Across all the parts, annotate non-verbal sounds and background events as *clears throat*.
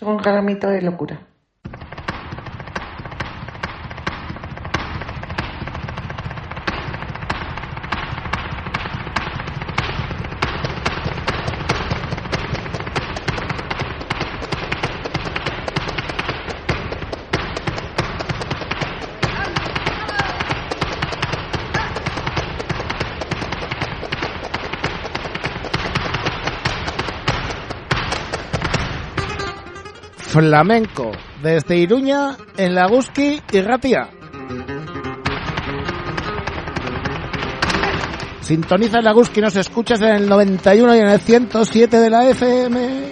Un gramito de locura. Flamenco desde Iruña en Laguski y Ratia. Sintoniza en Laguski, nos escuchas en el 91 y en el 107 de la FM.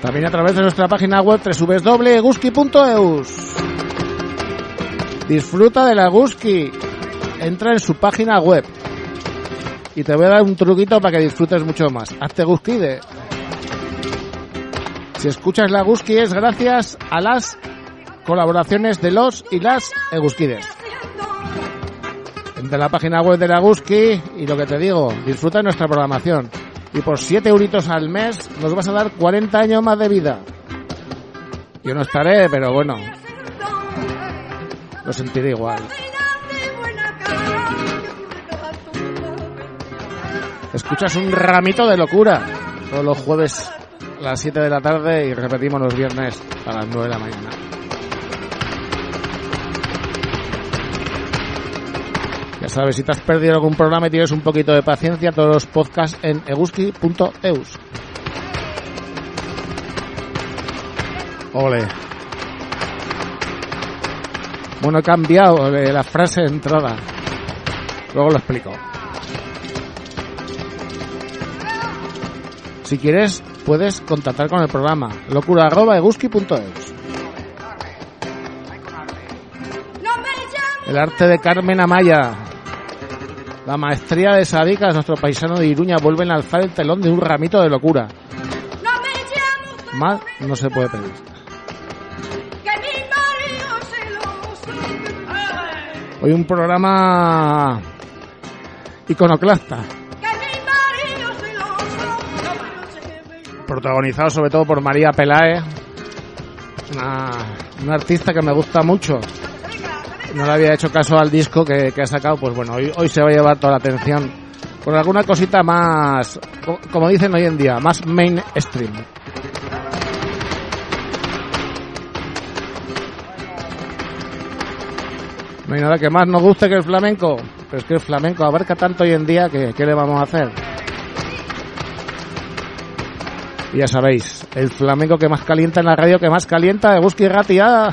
También a través de nuestra página web www.guski.eus. Disfruta de la Guski. Entra en su página web. Y te voy a dar un truquito para que disfrutes mucho más. Hazte Guski de si escuchas la Guski es gracias a las colaboraciones de los y las Eguskides. Entre la página web de la Guski y lo que te digo, disfruta de nuestra programación. Y por 7 euritos al mes nos vas a dar 40 años más de vida. Yo no estaré, pero bueno. Lo sentiré igual. Escuchas un ramito de locura todos los jueves a las 7 de la tarde y repetimos los viernes a las 9 de la mañana. Ya sabes, si te has perdido algún programa y tienes un poquito de paciencia, todos los podcasts en eguski.eus. Ole. Bueno, he cambiado la frase de entrada. Luego lo explico. Si quieres, puedes contactar con el programa locura.eguski.eus. El arte de Carmen Amaya. La maestría de Sadicas, nuestro paisano de Iruña, vuelven a alzar el telón de un ramito de locura. Más no se puede pedir. Hoy un programa iconoclasta. Protagonizado sobre todo por María Pelae, una, artista que me gusta mucho. No le había hecho caso al disco que, ha sacado, pues bueno, hoy, hoy se va a llevar toda la atención por alguna cosita más, como dicen hoy en día, más mainstream. No hay nada que más nos guste que el flamenco, pero es que el flamenco abarca tanto hoy en día que ¿qué le vamos a hacer? Ya sabéis, el flamenco que más calienta en la radio, que más calienta de Busqui Ratia.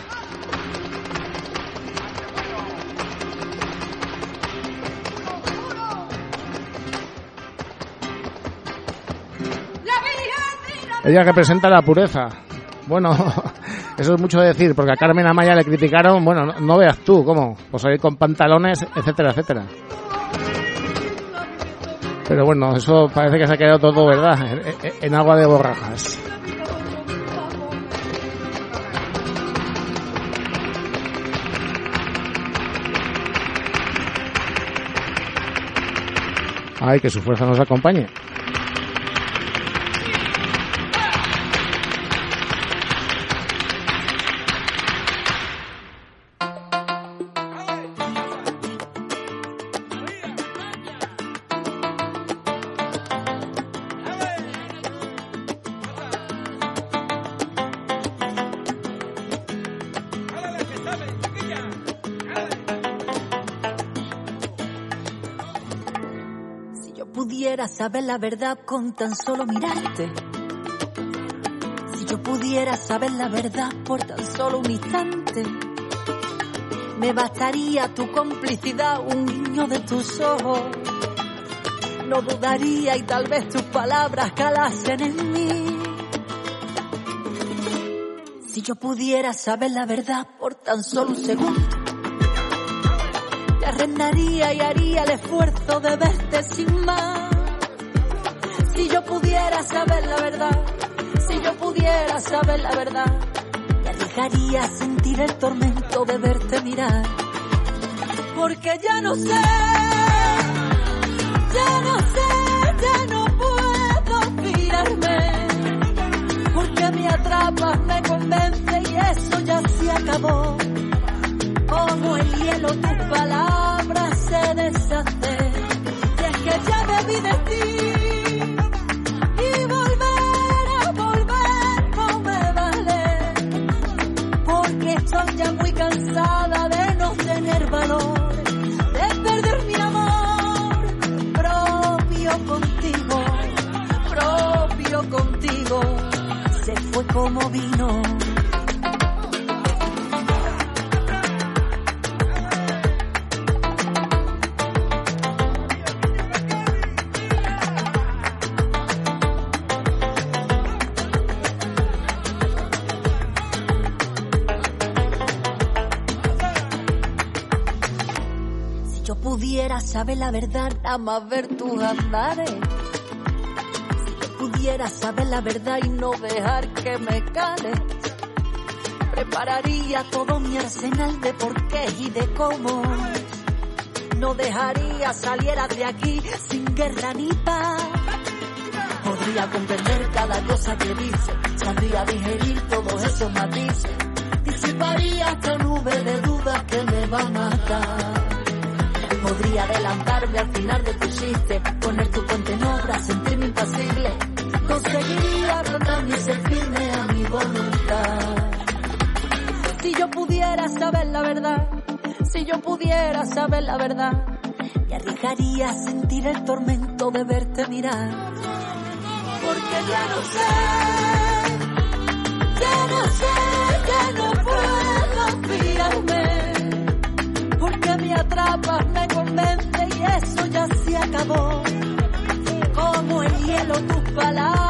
Ella representa la pureza. Bueno, *laughs* eso es mucho decir, porque a Carmen Amaya le criticaron, bueno, no, veas tú cómo, pues ahí con pantalones, etcétera, etcétera. Pero bueno, eso parece que se ha quedado todo, ¿verdad? En, agua de borrajas. Ay, que su fuerza nos acompañe. Saber la verdad con tan solo mirarte. Si yo pudiera saber la verdad por tan solo un instante, me bastaría tu complicidad, un guiño de tus ojos. No dudaría y tal vez tus palabras calasen en mí. Si yo pudiera saber la verdad por tan solo un segundo, te arrendaría y haría el esfuerzo de verte sin más si yo saber la verdad, si yo pudiera saber la verdad, me dejaría sentir el tormento de verte mirar. Porque ya no sé, ya no sé, ya no puedo mirarme. Porque me atrapas, me convence y eso ya se acabó. Como el hielo tus palabras se deshacen. Y es que ya me vi de ti. Saber la verdad, nada ver tus andares. Si pudiera saber la verdad y no dejar que me cales. Prepararía todo mi arsenal de porqués y de cómo. No dejaría saliera de aquí sin guerra ni paz. Podría comprender cada cosa que dice, sabría digerir todos esos matices. Disiparía esta nube de dudas que me va a matar. Podría adelantarme al final de tu chiste, poner tu puente en obra, sentirme impasible. Conseguiría ablandar y ser firme a mi voluntad. Si yo pudiera saber la verdad, si yo pudiera saber la verdad, me arriesgaría a sentir el tormento de verte mirar. Porque ya no sé, ya no sé, ya no puedo fiarme porque me atrapas, Como el hielo tus palabras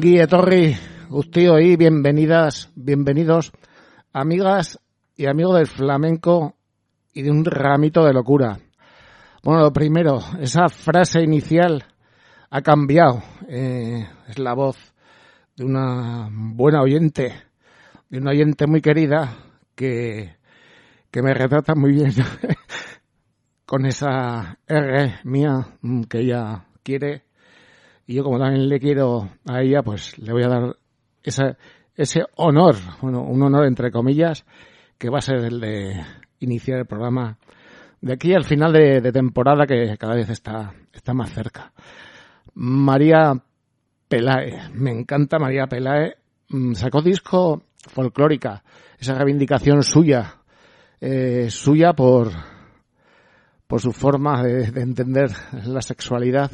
Ongi etorri, guztio y bienvenidas, bienvenidos, amigas y amigos del flamenco y de un ramito de locura. Bueno, lo primero, esa frase inicial ha cambiado. Eh, es la voz de una buena oyente, de una oyente muy querida que, que me retrata muy bien *laughs* con esa R mía que ella quiere y yo como también le quiero a ella, pues le voy a dar esa, ese honor, bueno, un honor entre comillas, que va a ser el de iniciar el programa de aquí al final de, temporada que cada vez está, está más cerca. María Pelae, me encanta María Pelae, mm, sacó disco folclórica, esa reivindicación suya, eh, suya por, por su forma de entender la sexualidad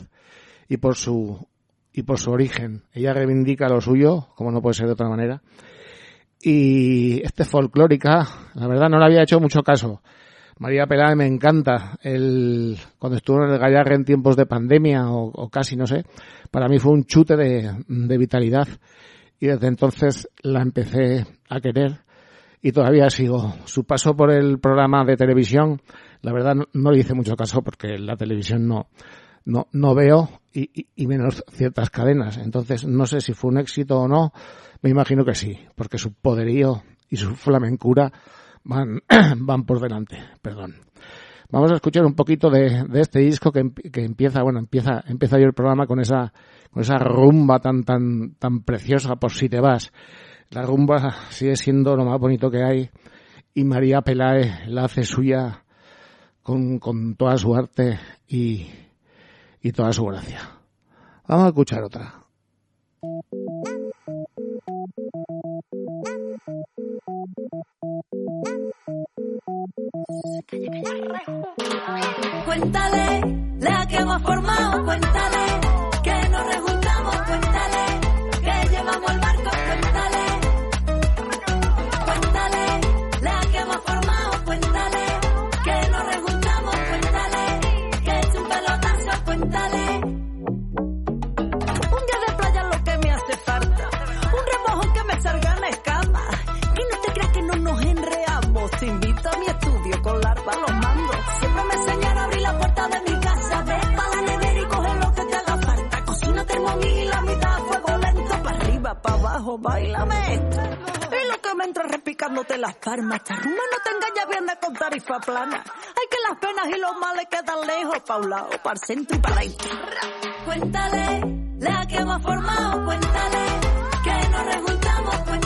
y por su y por su origen. Ella reivindica lo suyo, como no puede ser de otra manera. Y este folclórica, la verdad no le había hecho mucho caso. María Peláez me encanta. El, cuando estuvo en el Gallarre en tiempos de pandemia o, casi, no sé, para mí fue un chute de, de vitalidad. Y desde entonces la empecé a querer y todavía sigo. Su paso por el programa de televisión, la verdad no, no le hice mucho caso porque la televisión no, no, no veo y, y, y, menos ciertas cadenas. Entonces no sé si fue un éxito o no. Me imagino que sí, porque su poderío y su flamencura van, *clears throat* van por delante. Perdón. Vamos a escuchar un poquito de, de este disco que, que, empieza, bueno, empieza, empieza yo el programa con esa, con esa rumba tan, tan, tan preciosa por si te vas. La rumba sigue siendo lo más bonito que hay y María Pelae la hace suya con, con toda su arte y, y toda su gracia. Vamos a escuchar otra. Cuéntale la que hemos formado, cuéntale que nos rejuntamos, con larva los mandos. Siempre me enseñaron a abrir la puerta de mi casa, ve pa' la nevera y coge lo que te haga falta. Cocina termomil, la mitad a fuego lento, pa' arriba, pa' abajo, bailame esto. Y lo que me entra repicándote las palmas, esta no te engañas bien de con tarifa plana. Hay que las penas y los males quedan lejos, pa' un lado, pa' el centro y para la izquierda. Cuéntale la que hemos formado, cuéntale que nos rejuntamos, cuéntale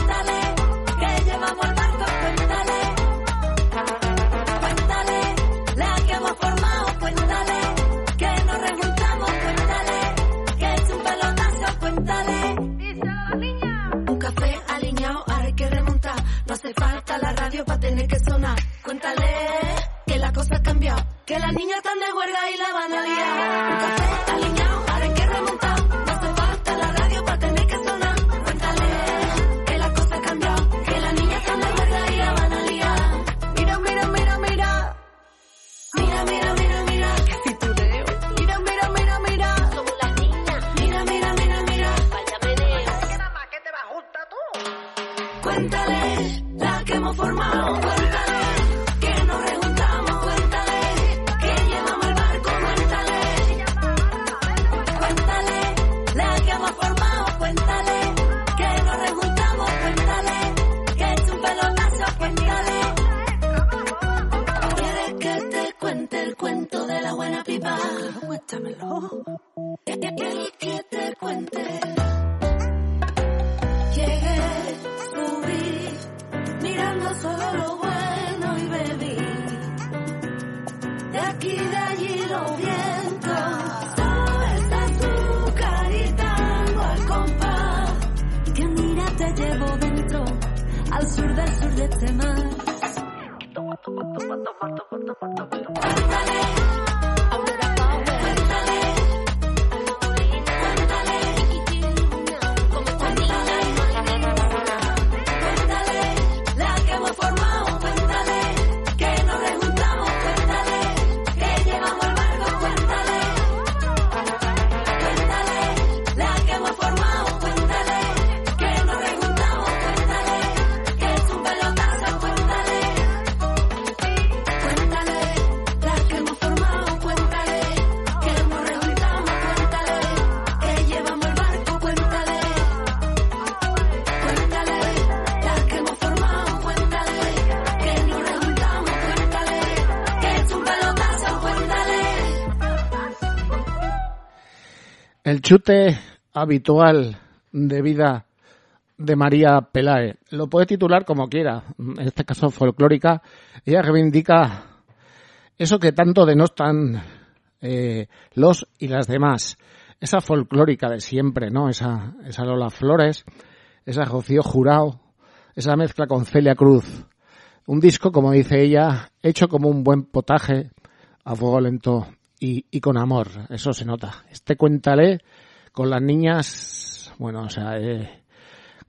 chute habitual de vida de María Pelae. Lo puede titular como quiera, en este caso folclórica. Ella reivindica eso que tanto denostan eh, los y las demás. Esa folclórica de siempre, ¿no? Esa, esa Lola Flores, esa Rocío Jurado, esa mezcla con Celia Cruz. Un disco, como dice ella, hecho como un buen potaje a fuego lento y, y con amor. Eso se nota. Este cuéntale con las niñas, bueno, o sea, eh,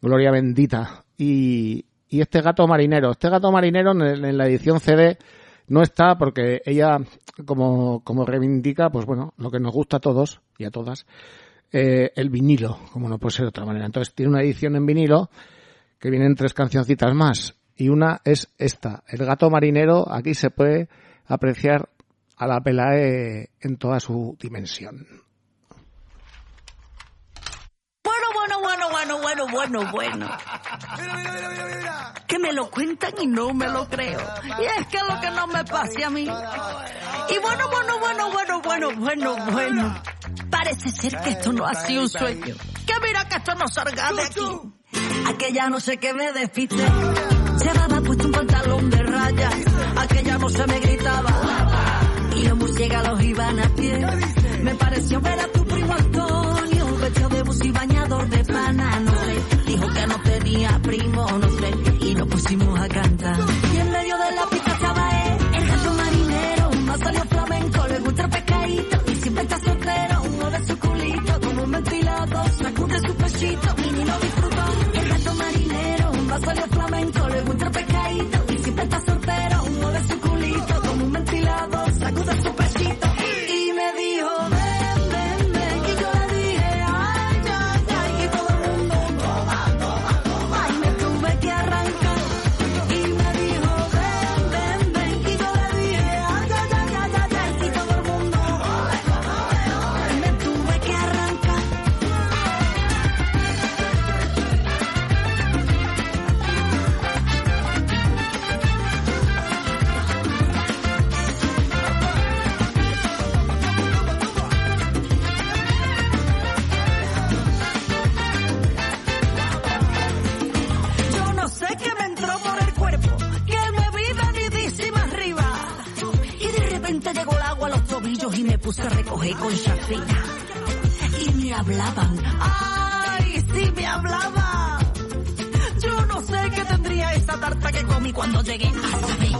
gloria bendita. Y, y este gato marinero. Este gato marinero en, la edición CD no está porque ella, como, como reivindica, pues bueno, lo que nos gusta a todos y a todas, eh, el vinilo, como no puede ser de otra manera. Entonces tiene una edición en vinilo que vienen tres cancioncitas más. Y una es esta, El gato marinero. Aquí se puede apreciar a la Pelae en toda su dimensión. Bueno, bueno, bueno, bueno, bueno, bueno, bueno. Que me lo cuentan y no me lo creo. Y es que lo que no me pase a mí. Y bueno, bueno, bueno, bueno, bueno, bueno, bueno. Parece ser que esto no ha sido un sueño. Que mira que esto no salga de aquí. Aquella no sé qué me despiste. Llevaba puesto un pantalón de raya. Aquella no se me gritaba. Y los murciélagos iban a pie. Me pareció ver a tu primo Antonio. Puse a recoger con chafita. Y me hablaban, ¡ay, sí me hablaba! Yo no sé qué tendría esa tarta que comí cuando llegué a saber.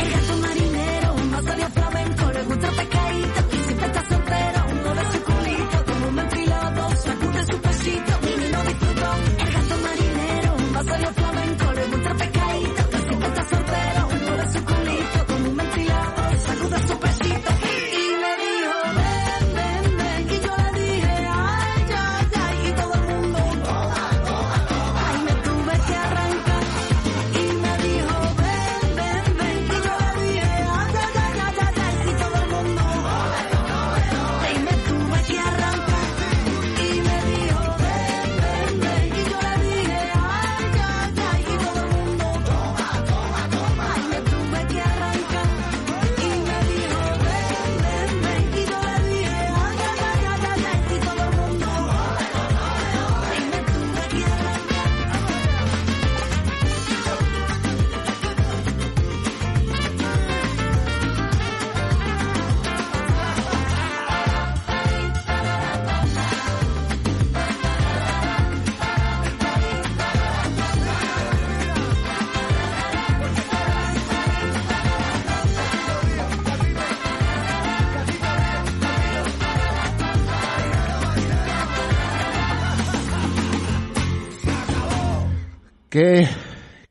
El gato marinero, no sabía flamenco, le gusta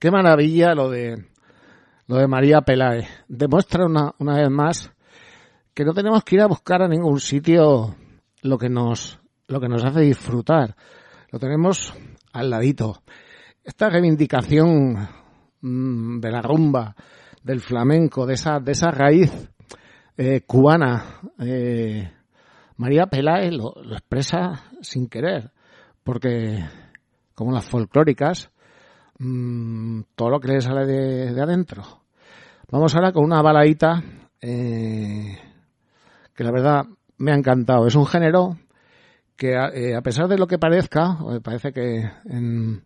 qué maravilla lo de lo de María Peláez. Demuestra una, una vez más que no tenemos que ir a buscar a ningún sitio lo que nos lo que nos hace disfrutar. Lo tenemos al ladito. Esta reivindicación mm, de la rumba, del flamenco, de esa de esa raíz eh, cubana, eh, María Peláez lo, lo expresa sin querer, porque como las folclóricas, mm, todo lo que le sale de, de adentro. Vamos ahora con una baladita eh, que la verdad me ha encantado. Es un género que a, eh, pesar de lo que parezca, me parece que en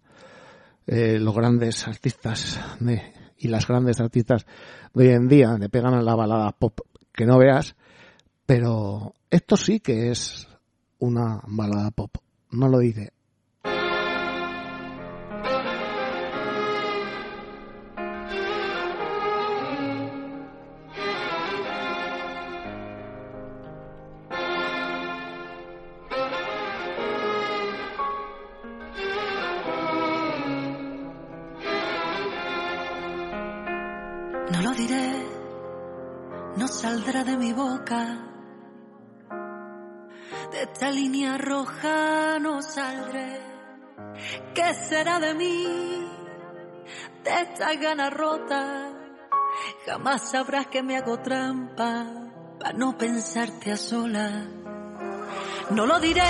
eh, los grandes artistas de- y las grandes artistas de hoy en día le pegan a la balada pop que no veas, pero esto sí que es una balada pop. No lo dice no saldré. ¿Qué será de mí? De esta gana rota. Jamás sabrás que me hago trampa para no pensarte a sola. No lo diré.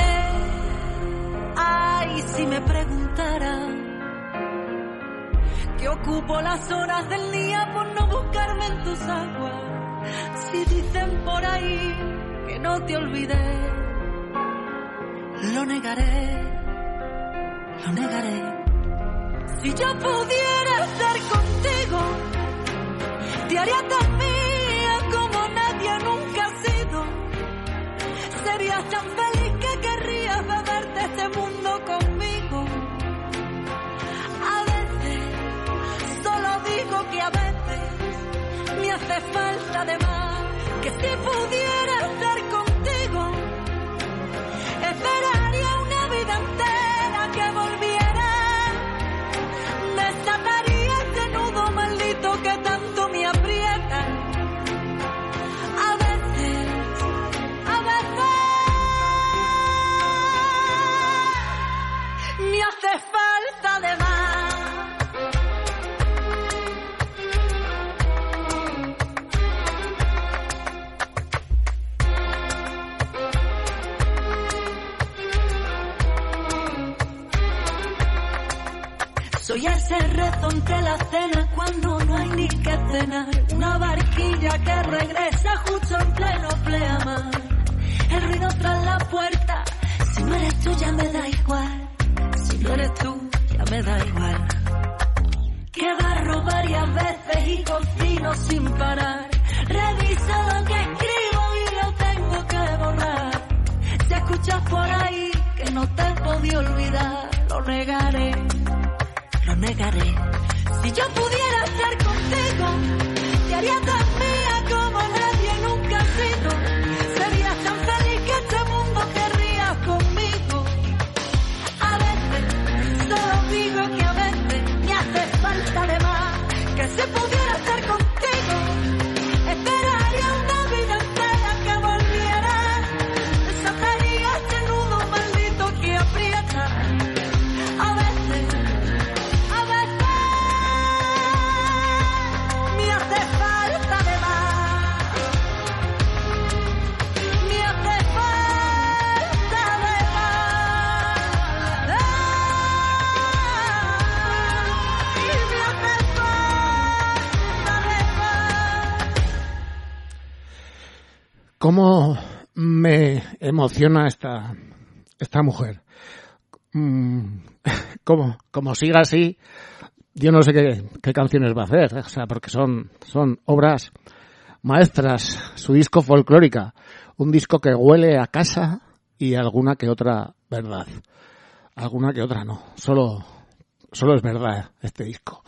Ay, si me preguntaran que ocupo las horas del día por no buscarme en tus aguas. Si dicen por ahí que no te olvidé, lo negaré, lo negaré. Si yo pudiera estar contigo, te haría tan mía como nadie nunca ha sido. Serías tan feliz que querrías beberte este mundo conmigo. A veces solo digo que a veces me hace falta de más, que si pudiera entre la cena cuando no hay ni que cenar. Una barquilla que regresa justo en pleno pleamar. El ruido tras la puerta. Si no eres tú ya me da igual. Si no eres tú ya me da igual. Que barro varias veces y cocino sin parar. Revisa lo que escribo y lo tengo que borrar. Si escuchas por ahí que no te podía olvidar, lo negaré, lo negaré. Si yo pudiera estar contigo, te haría tan mía como nadie nunca ha sido. Serías tan feliz que este mundo querría conmigo. A veces, solo digo que a veces me hace falta de más. Que si pudiera estar contigo, ¿Cómo me emociona esta, esta mujer? Mm, *laughs* como, como siga así, yo no sé qué, qué canciones va a hacer, o sea, porque son, son obras maestras, su disco folclórica, un disco que huele a casa y alguna que otra verdad. Alguna que otra no, solo, solo es verdad este disco.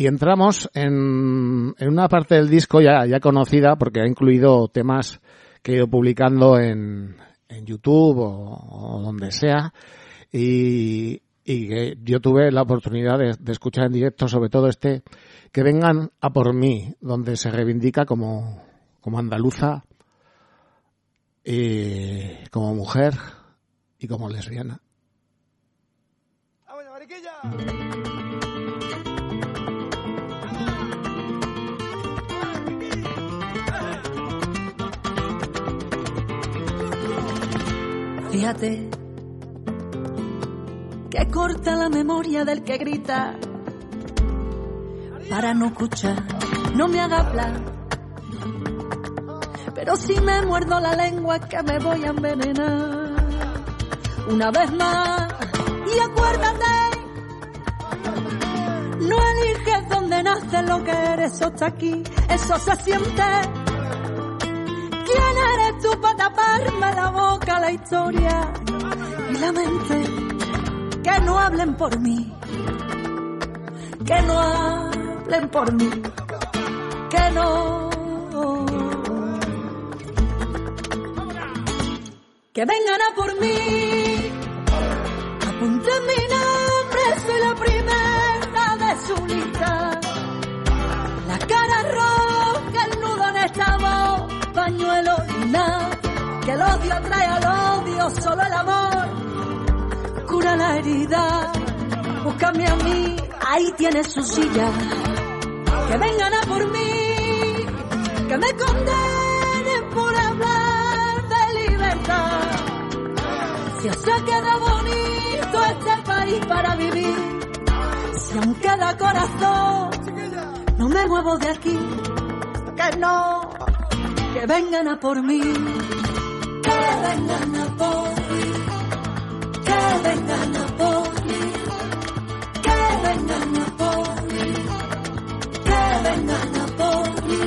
Y entramos en, una parte del disco ya, conocida porque ha incluido temas que he ido publicando en, en YouTube o, donde sea y, que yo tuve la oportunidad de, escuchar en directo sobre todo este que vengan a por mí donde se reivindica como, andaluza y como mujer y como lesbiana. Fíjate que corta la memoria del que grita para no escuchar, no me haga hablar. Pero si me muerdo la lengua es que me voy a envenenar. Una vez más, y acuérdate, no eliges dónde nace lo que eres, eso está aquí, eso se siente. ¿Quién tú para taparme la boca, la historia y la mente? Que no hablen por mí, que no hablen por mí, que no. Que vengan a por mí, apunten mi nombre, soy la primera de su lista. La cara roja, Que el odio trae al odio, solo el amor cura la herida. Búscame a mí, ahí tienes su silla. Que vengan a por mí, que me condenen por hablar de libertad. Si os se queda bonito este país para vivir, si aún queda corazón, no me muevo de aquí, que no, que vengan a por mí, que vengan a por mí, que vengan a por mí, que vengan a por mí, que vengan a por mí,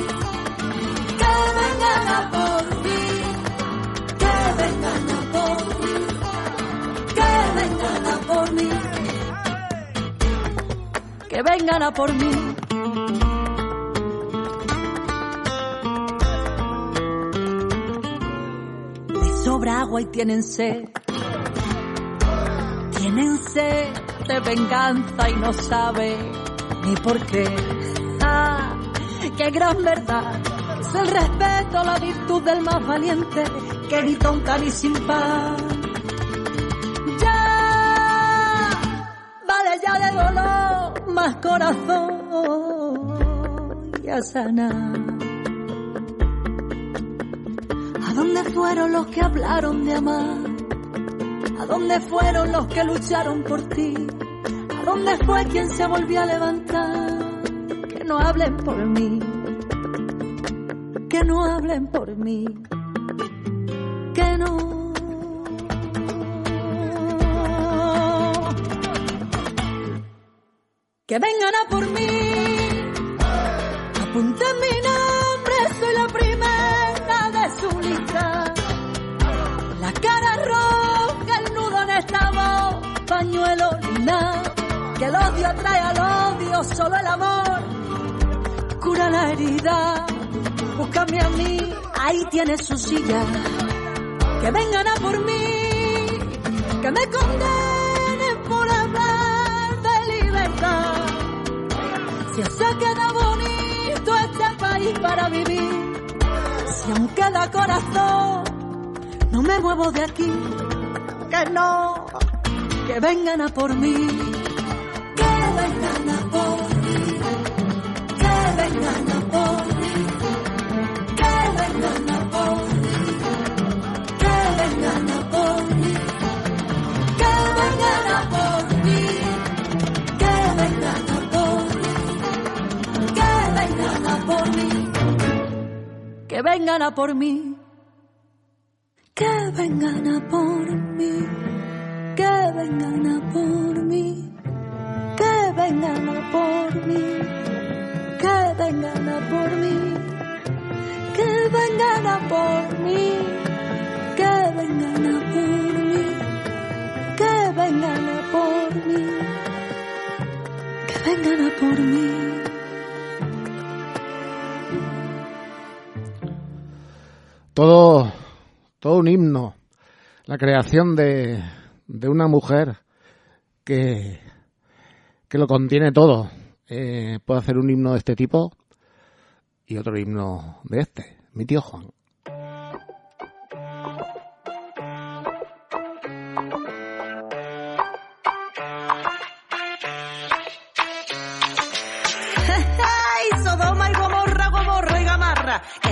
que vengan a por mí, que vengan a por mí, que vengan a por mí, que vengan a por mí. Agua y tienen sed. Tienen sed de venganza y no sabe ni por qué. Ah, qué gran verdad. Es el respeto, la virtud del más valiente que grita un cani sin paz. Ya, vale ya de dolor, más corazón y a sanar. ¿A dónde fueron los que hablaron de amar? ¿A dónde fueron los que lucharon por ti? ¿A dónde fue quien se volvió a levantar? Que no hablen por mí, que no hablen por mí, que no. Que vengan a por mí, odio atrae al odio, solo el amor cura la herida. Búscame a mí, ahí tienes su silla. Que vengan a por mí, que me condenen por hablar de libertad. Si se queda bonito este país para vivir, si aún queda corazón, no me muevo de aquí. Que no, que vengan a por mí, que vengan a por mí, que vengan a por mí. Que vengan a por mí, que vengan a por mí, que vengan a por mí, que vengan a por mí, que vengan a por mí, que vengan a por mí, que vengan a por mí. Todo, todo un himno. La creación de, de una mujer que, que lo contiene todo. Eh, puedo hacer un himno de este tipo y otro himno de este, mi tío Juan.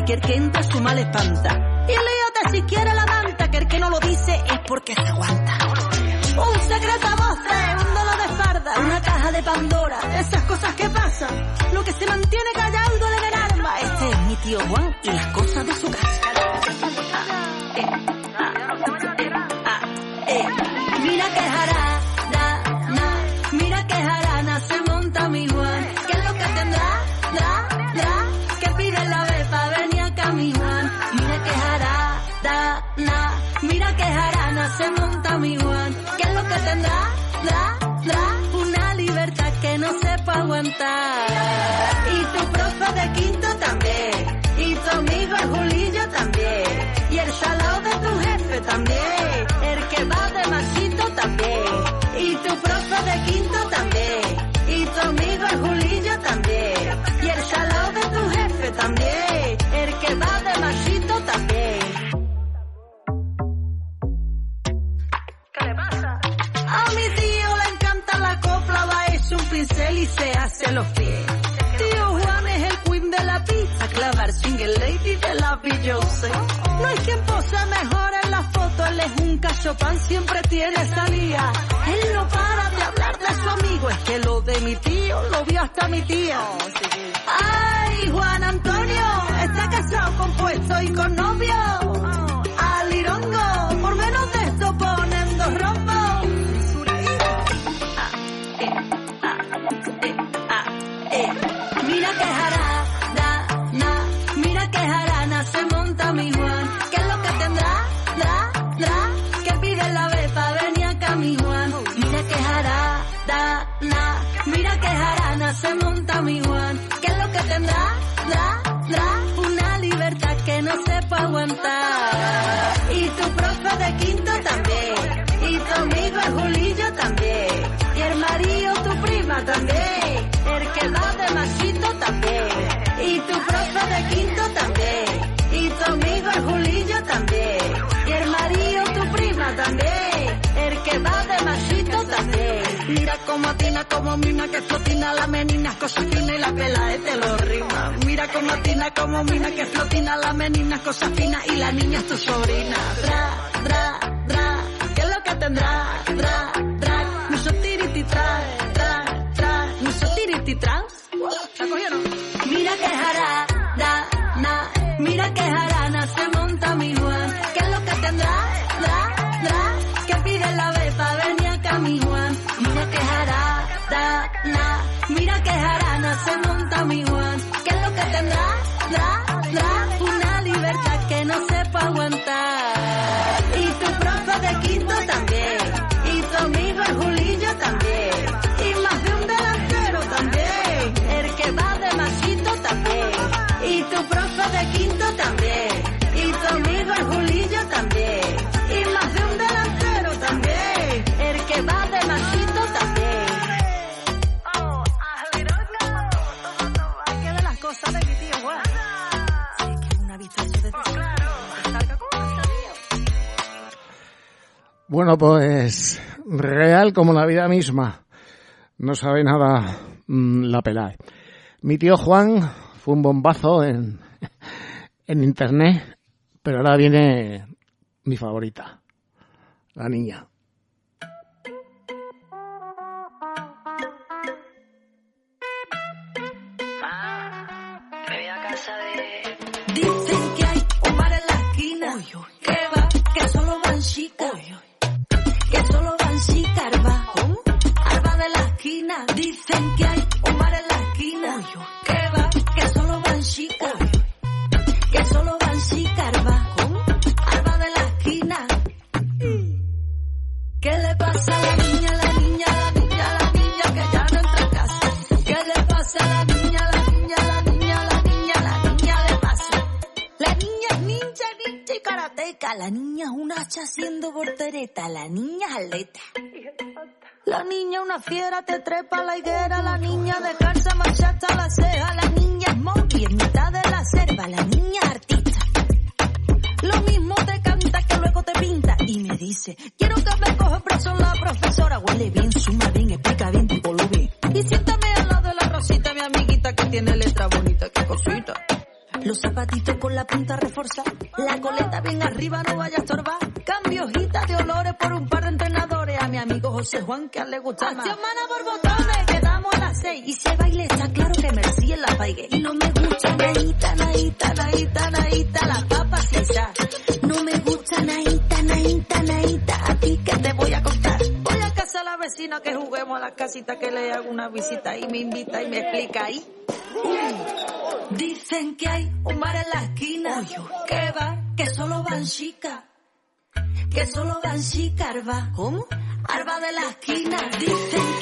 Que que entra su mal espanta. Y líate si quiere la manta, que el que no lo dice es porque se aguanta. Un secreto a voces, un dolor de espalda, una caja de Pandora, esas cosas que pasan. Lo que se mantiene callado en el alma. Este es mi tío Juan y las cosas de su casa. Ah, eh, también. El que va de masito también. Y tu profe de quinto también. Y tu amigo el Julillo también. Y el salado de tu jefe también. El que va de masito también. ¿Qué le pasa? A mi tío le encanta la copla, va es un pincel y se hace los pies. Tío Juan es el queen de la pizza, clavar single lady de la Beyoncé. No hay quien cachopán, siempre tiene salida. Él no para de hablar de su amigo, es que lo de mi tío lo vio hasta mi tía. Ay, Juan Antonio, está casado con puesto y con novio. Se monta mi Juan. ¿Qué es lo que tendrá? Dra, dra, una libertad que no sepa aguantar. Y tu profe de quinto también. Y tu amigo el Julillo también. Y el marido, tu prima también. Como mina, que flotina la menina, cosa fina y la pela te lo rima. Mira como atina, como mina, que flotina la menina, cosa fina y la niña es tu sobrina. Dra, dra, dra, ¿qué es lo que tendrá? Dra, dra, mucho tiriti tra, tra, tra, mucho tiriti trans. ¿La cogieron? Mira que jarana, na, mira que jarana Bueno, pues real como la vida misma. No sabe nada mm, la Pelae. Mi tío Juan fue un bombazo en, *laughs* en internet, pero ahora viene mi favorita, la niña. La niña es atleta. La niña una fiera te trepa la higuera. La niña de calza marchata la ceja. La niña es monkey en mitad de la selva. La niña artista. Lo mismo te canta que luego te pinta y me dice, quiero que me coja preso la profesora. Huele bien, suma bien, explica bien, tipo lo bien. Y siéntame al lado de la Rosita, mi amiguita que tiene letra bonita, qué cosita. Los zapatitos con la punta reforzada, la coleta bien arriba, no vaya a estorbar. Cambio hojita de olores por un par de entrenadores. A mi amigo José Juan que a él le gusta más. mana por botones, quedamos a las seis. Y si el baile está claro que Merci en la paigue. Y no me gusta naíta, naíta, naíta, naíta, la papa sin sal. No me gusta naíta, naíta, naíta, a ti que te voy a contar. A la vecina que juguemos a la casita que le hago una visita y me invita y me explica ahí. Dicen que hay un bar en la esquina. Que bar, que solo van chicas. Que solo van chicas, arba. ¿Cómo? Arba de la esquina. Dicen que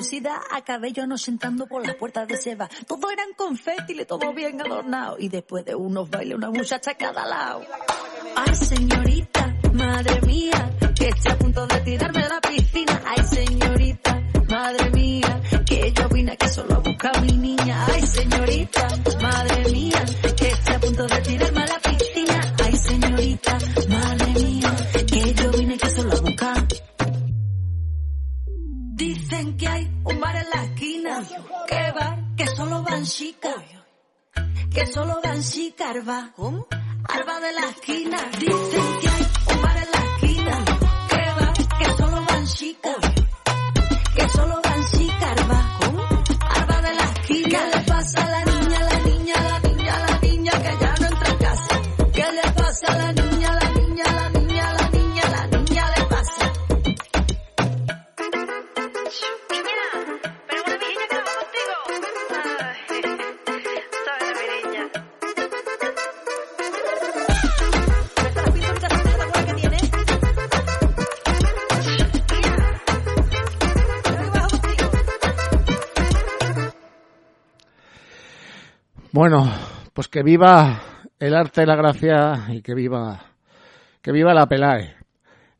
curiosidad acabé yo sentando por las puertas de Seba. Todo eran confétiles, todo bien adornado. Y después de unos bailes, una muchacha a cada lado. Ay, señorita, madre mía, que estoy a punto de tirarme de la piscina. Ay, señorita, madre mía, que yo vine aquí solo a buscar a mi niña. Ay, señorita, madre mía, que estoy a punto de tirarme a la piscina. Ay, señorita, madre mía, que yo vine aquí solo a buscar. Dicen que hay un bar en la esquina. ¿Qué bar? Que solo van chicas. Que solo van chicas, arba. ¿Cómo? Arba de la esquina. Dicen que hay un bar en la esquina. ¿Qué bar? Que solo van chicas. Que solo van chicas, arba. ¿Cómo? Arba de la esquina. ¿Qué le pasa a la niña, la niña, la niña, la niña que ya no entra en casa? ¿Qué le pasa a la niña, la niña, Bueno, pues que viva el arte, la gracia y que viva, que viva la Pelae.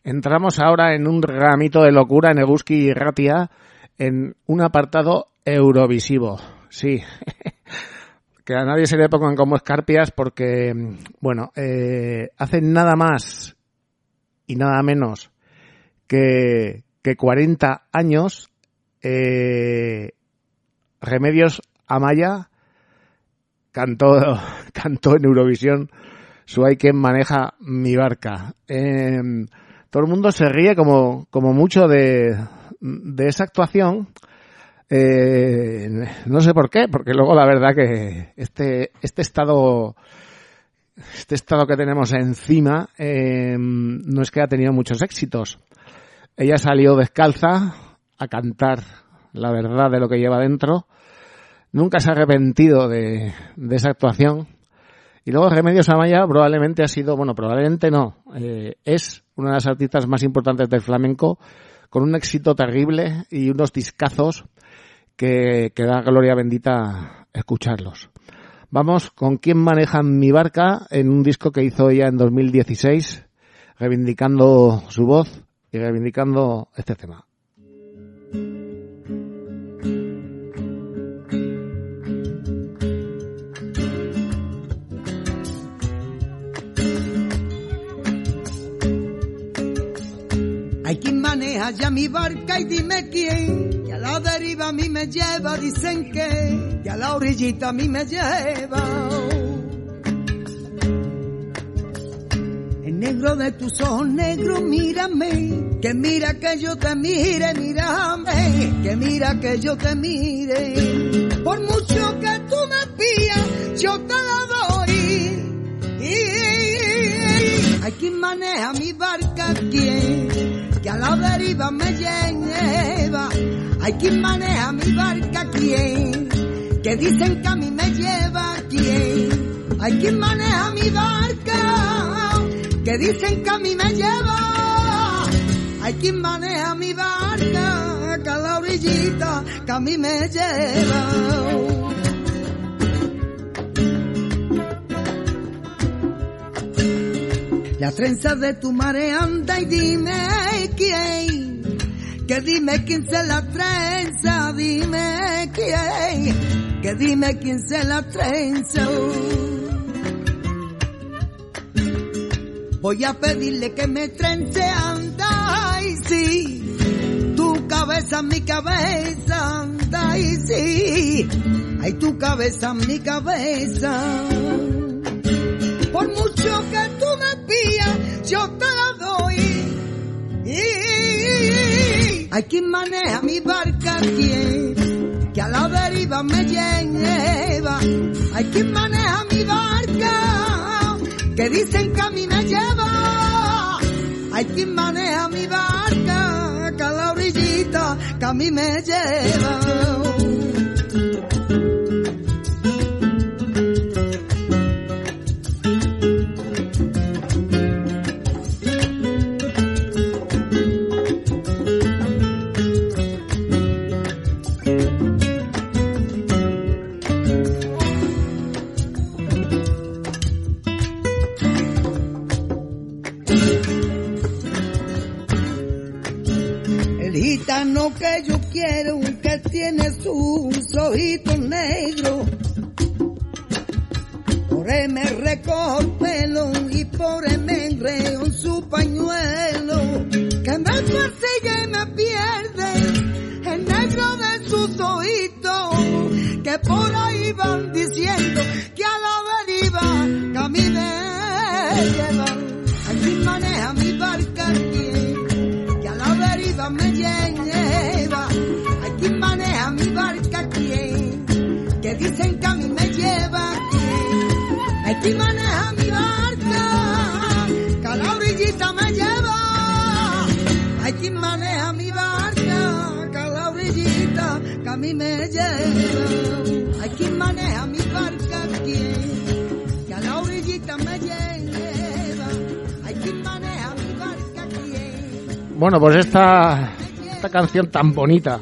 Entramos ahora en un ramito de locura en Eguski y Ratia en un apartado eurovisivo. Sí. *laughs* que a nadie se le pongan como escarpias porque, bueno, eh, hacen nada más y nada menos que, que 40 años eh, Remedios Amaya cantó, *laughs* cantó en Eurovisión su Hay quien maneja mi barca. Eh, todo el mundo se ríe como, como mucho de, de esa actuación. Eh, no sé por qué, porque luego la verdad que este, este estado, este estado que tenemos encima, eh, no es que ha tenido muchos éxitos. Ella salió descalza a cantar la verdad de lo que lleva dentro. Nunca se ha arrepentido de, esa actuación. Y luego Remedios Amaya probablemente ha sido, bueno, probablemente no, eh, es una de las artistas más importantes del flamenco, con un éxito terrible y unos discazos que, que da gloria bendita escucharlos. Vamos con quién maneja mi barca en un disco que hizo ella en 2016, reivindicando su voz y reivindicando este tema. Hay quien maneja ya mi barca y dime quién. Y a la deriva a mí me lleva, dicen que. Y a la orillita a mí me lleva. El negro de tus ojos negros, mírame. Que mira que yo te mire, mírame. Que mira que yo te mire. Por mucho que tú me pillas, yo te la doy. Hay quien maneja mi barca, ¿quién? que a la deriva me lleva. Hay quien maneja mi barca, ¿quién? Que dicen que a mí me lleva, ¿quién? Hay quien maneja mi barca, que dicen que a mí me lleva. Hay quien maneja mi barca, que a la orillita, que a mí me lleva. Las trenzas de tu marea anda y dime quién, que dime quién se la trenza, dime quién, que dime quién se la trenza. Voy a pedirle que me trence, anda y sí, tu cabeza mi cabeza, anda y sí, ay tu cabeza mi cabeza. Por mucho que tú me pillas, yo te la doy. Hay quien maneja mi barca, quien que a la deriva me lleva. Hay quien maneja mi barca, que dicen que a mí me lleva. Hay quien maneja mi barca, que a la orillita, que a mí me lleva. Gitano que yo quiero, que tiene sus ojitos negros. Por él me recojo el pelo y por él me enreo en su pañuelo. Que me persigue y me pierde el negro de sus ojitos. Que por ahí van diciendo que a la deriva que quien. Aquí maneja mi barca, que a la orillita me lleva. Aquí maneja mi barca, que a la orillita que a mí me lleva. Aquí maneja mi barca quien, que a la orillita me lleva. Aquí maneja mi barca quien. Bueno, pues esta, esta canción tan bonita,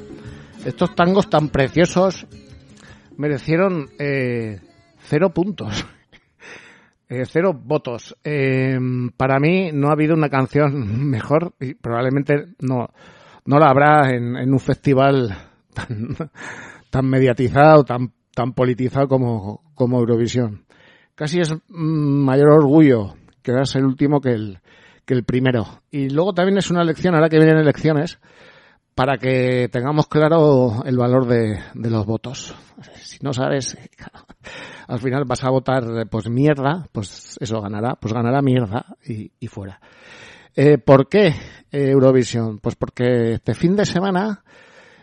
estos tangos tan preciosos, merecieron eh, cero puntos, eh, cero votos. Eh, para mí no ha habido una canción *laughs* mejor y probablemente no, no la habrá en, en un festival *laughs* tan, tan mediatizado, tan, tan politizado como, como Eurovisión. Casi es mm, mayor orgullo quedarse el último que el, que el primero. Y luego también es una elección, ahora que vienen elecciones, para que tengamos claro el valor de, los votos. Si no sabes, *laughs* al final vas a votar pues mierda, pues eso ganará, pues ganará mierda y, fuera. Eh, ¿Por qué eh, Eurovisión? Pues porque este fin de semana,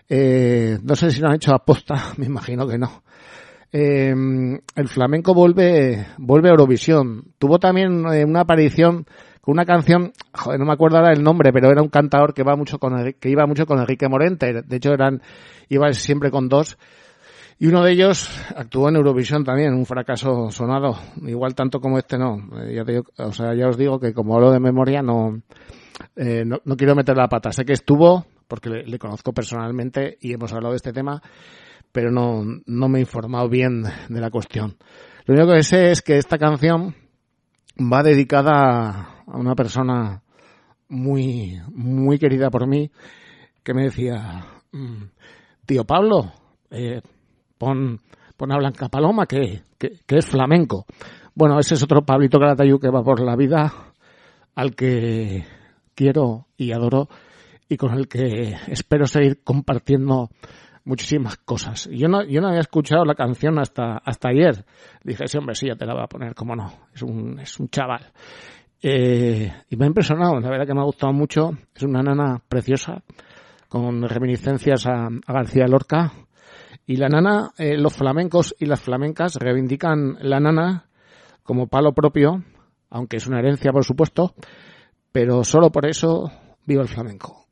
eh, no sé si lo han hecho a posta, *laughs* me imagino que no. Eh, el flamenco vuelve, vuelve a Eurovisión. Tuvo también eh, una aparición con una canción, joder, no me acuerdo ahora el nombre, pero era un cantador que va mucho con que iba mucho con Enrique Morente, de hecho eran iba siempre con dos. Y uno de ellos actuó en Eurovisión también, un fracaso sonado, igual tanto como este no, Eh, ya te o sea, ya os digo que como hablo de memoria no eh, no, no quiero meter la pata, sé que estuvo porque le, le conozco personalmente y hemos hablado de este tema, pero no, no me he informado bien de la cuestión. Lo único que sé es que esta canción va dedicada a una persona muy, muy querida por mí, que me decía, "Mm, tío Pablo, eh, pon, pon a Blanca Paloma, que, que, es flamenco. Bueno, ese es otro Pablito Calatayud que va por la vida, al que quiero y adoro, y con el que espero seguir compartiendo muchísimas cosas. Yo no, yo no había escuchado la canción hasta, hasta ayer. Dije, sí, hombre, sí, ya te la voy a poner, cómo no. Es un, es un chaval. Eh, y me ha impresionado, la verdad que me ha gustado mucho. Es una nana preciosa, con reminiscencias a, García Lorca. Y la nana, eh, los flamencos y las flamencas reivindican la nana como palo propio, aunque es una herencia, por supuesto, pero solo por eso viva el flamenco.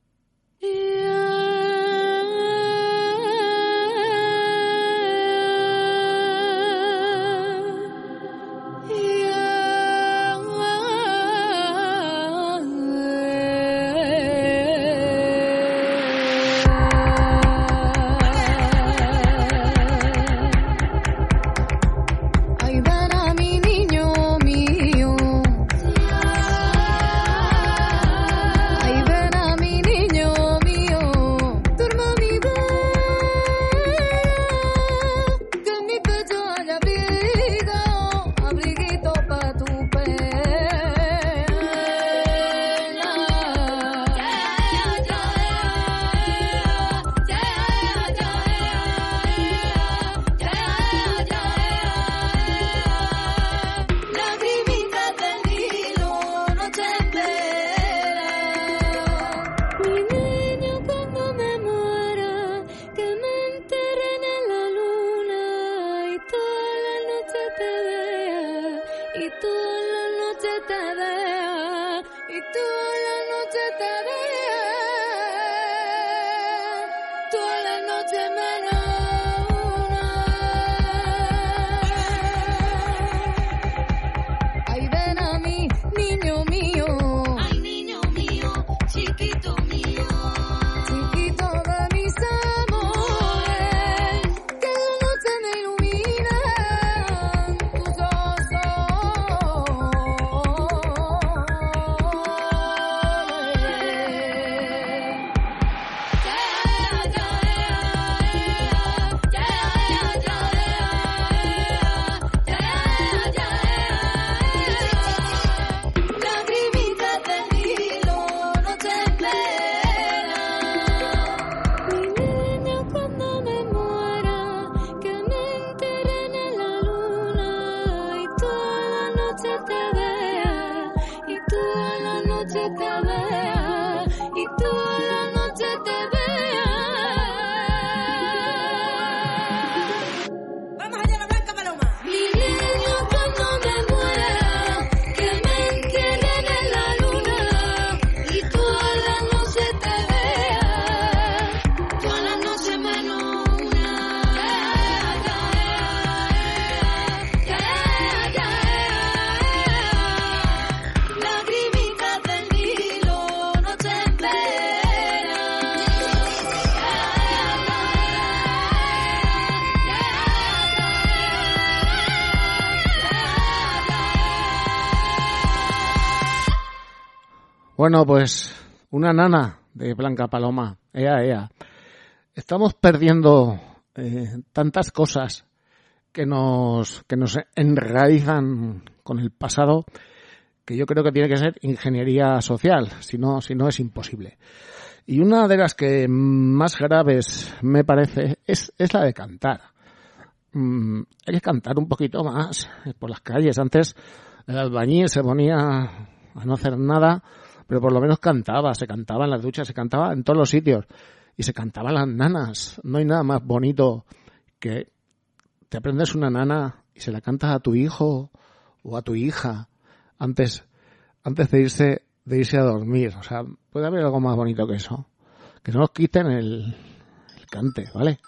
Bueno, pues una nana de Blanca Paloma. Ea, ea. Estamos perdiendo eh, tantas cosas que nos, que nos enraizan con el pasado que yo creo que tiene que ser ingeniería social, si no, si no es imposible. Y una de las que más graves me parece es, es la de cantar. Mm, hay que cantar un poquito más por las calles. Antes el albañil se ponía a no hacer nada, pero por lo menos cantaba, se cantaba en las duchas, se cantaba en todos los sitios y se cantaba las nanas. No hay nada más bonito que te aprendes una nana y se la cantas a tu hijo o a tu hija antes antes de irse, de irse a dormir. O sea, puede haber algo más bonito que eso. Que no nos quiten el, el cante, ¿vale?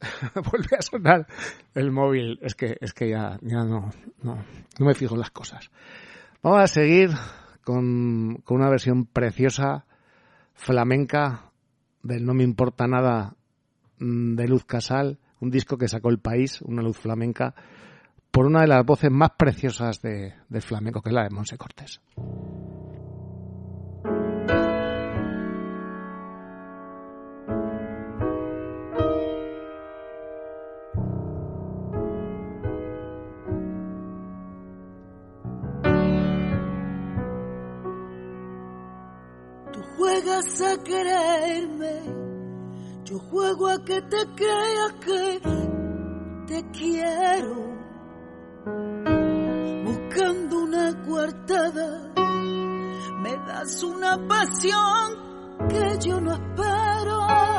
*laughs* Vuelve a sonar el móvil. Es que, es que ya, ya no, no, me fijo en las cosas. Vamos a seguir con, con una versión preciosa, flamenca, del No me importa nada mm, de Luz Casal, un disco que sacó el país, una luz flamenca, por una de las voces más preciosas de, del flamenco, que es la de Monse Cortés. Juegas a quererme, yo juego a que te creas que te quiero. Buscando una coartada, me das una pasión que yo no espero.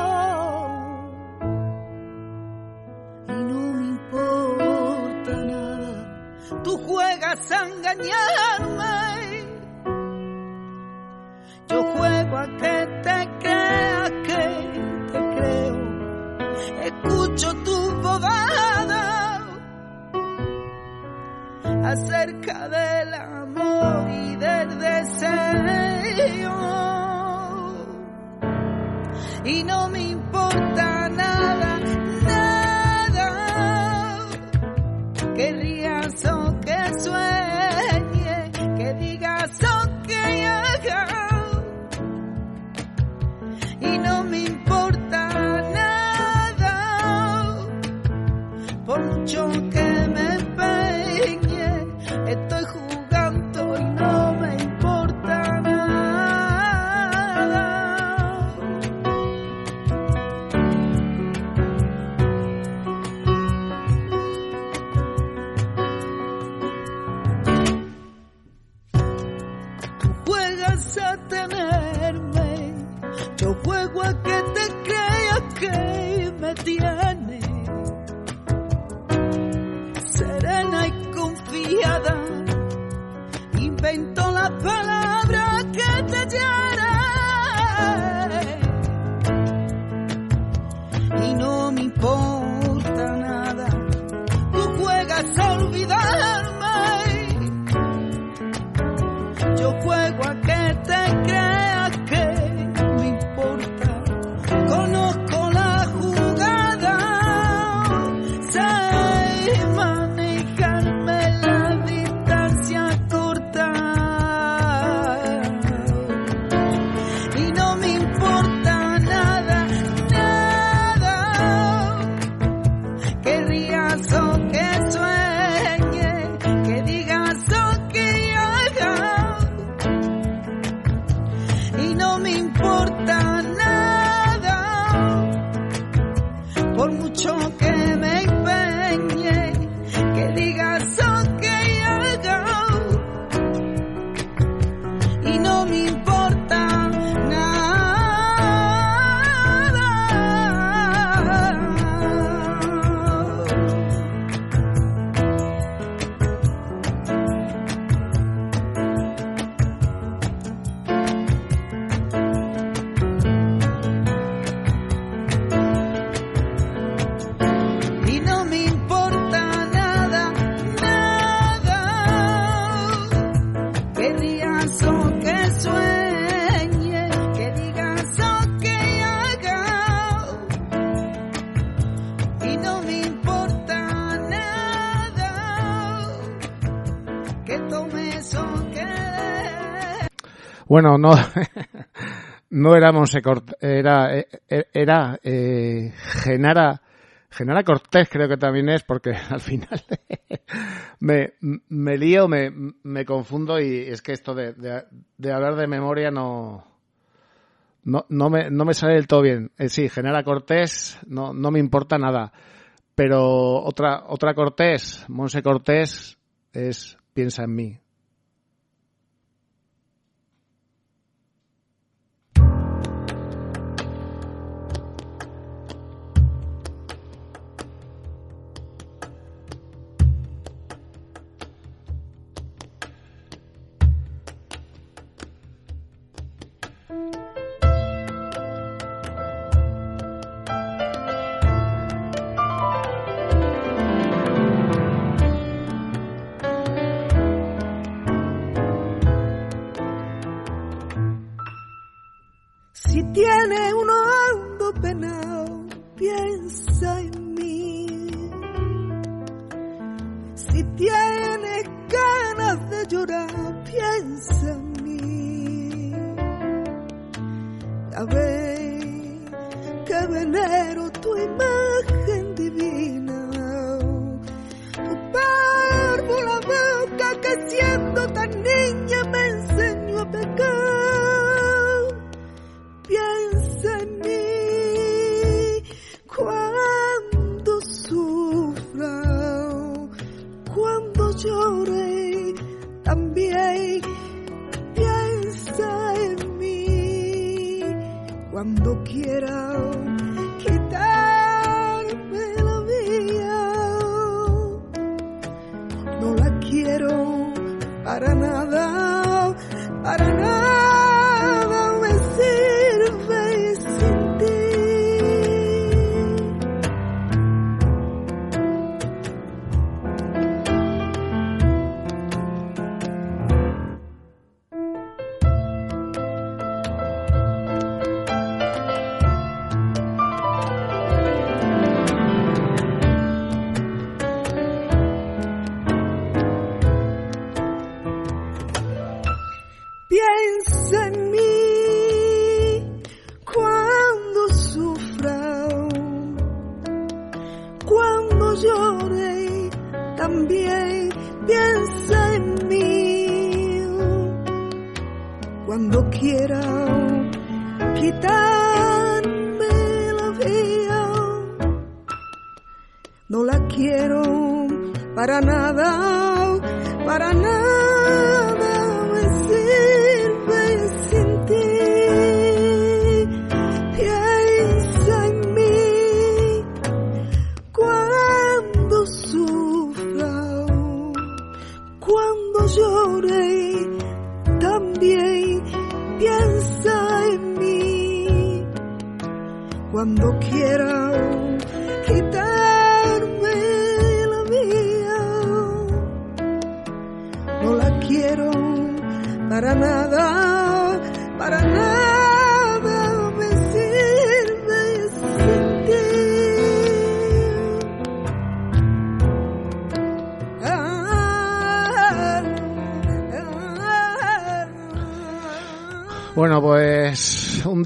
Bueno, no, *laughs* no era Monse Cortés, era, eh, eh, era eh, Genara, Genara Cortés creo que también es, porque *laughs* al final *laughs* me, me lío, me, me confundo y es que esto de, de, hablar de memoria no, no, no, me, no me sale del todo bien. Eh, sí, Genara Cortés, no, no me importa nada. Pero otra, otra Cortés, Monse Cortés, es Piensa en mí.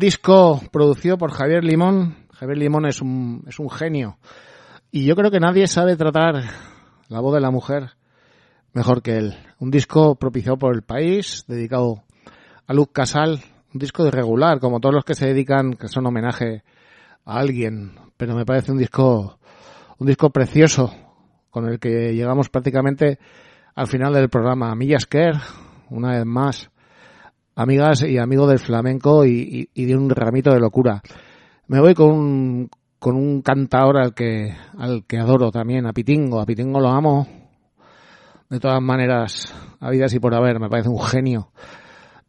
Disco producido por Javier Limón. Javier Limón es un, es un genio. Y yo creo que nadie sabe tratar la voz de la mujer mejor que él. Un disco propiciado por el país, dedicado a Luz Casal. Un disco irregular, como todos los que se dedican, que son homenaje a alguien. Pero me parece un disco, un disco precioso, con el que llegamos prácticamente al final del programa. Millas Kerr, una vez más amigas y amigos del flamenco y, de un ramito de locura. Me voy con un, con un cantador al que, al que adoro también, a Pitingo. A Pitingo lo amo. De todas maneras, a vidas y por haber, me parece un genio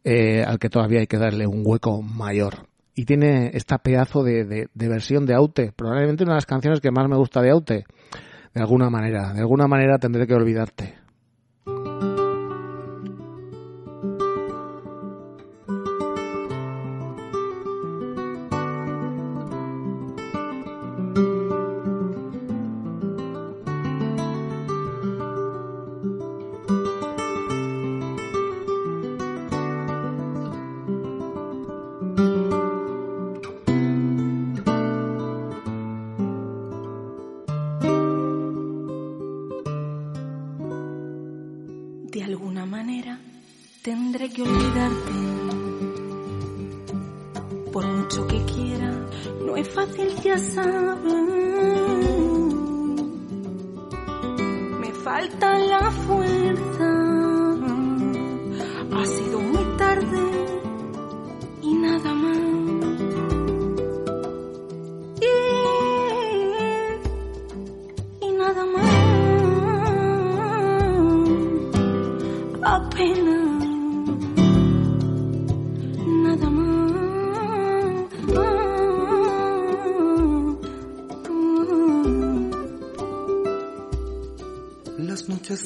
eh, al que todavía hay que darle un hueco mayor. Y tiene esta pedazo de, de, de versión de Aute, probablemente una de las canciones que más me gusta de Aute. De alguna manera, de alguna manera tendré que olvidarte.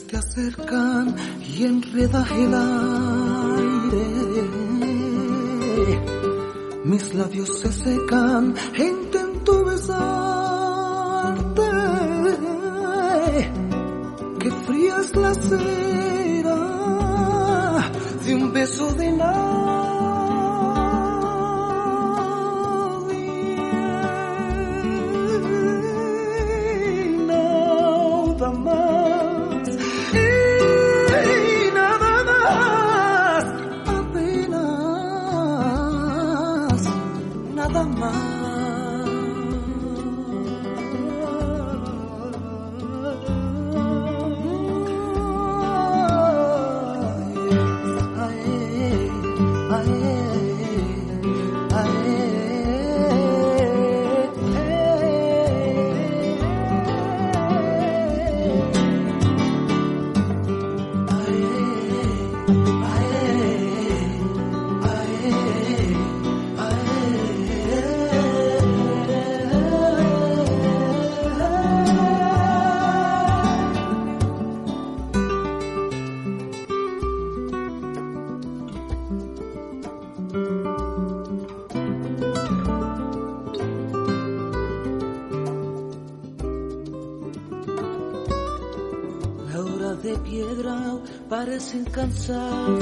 te acercan y enredas el aire. Mis labios se secan e intento besarte. Qué fría es la sed. alcanzar.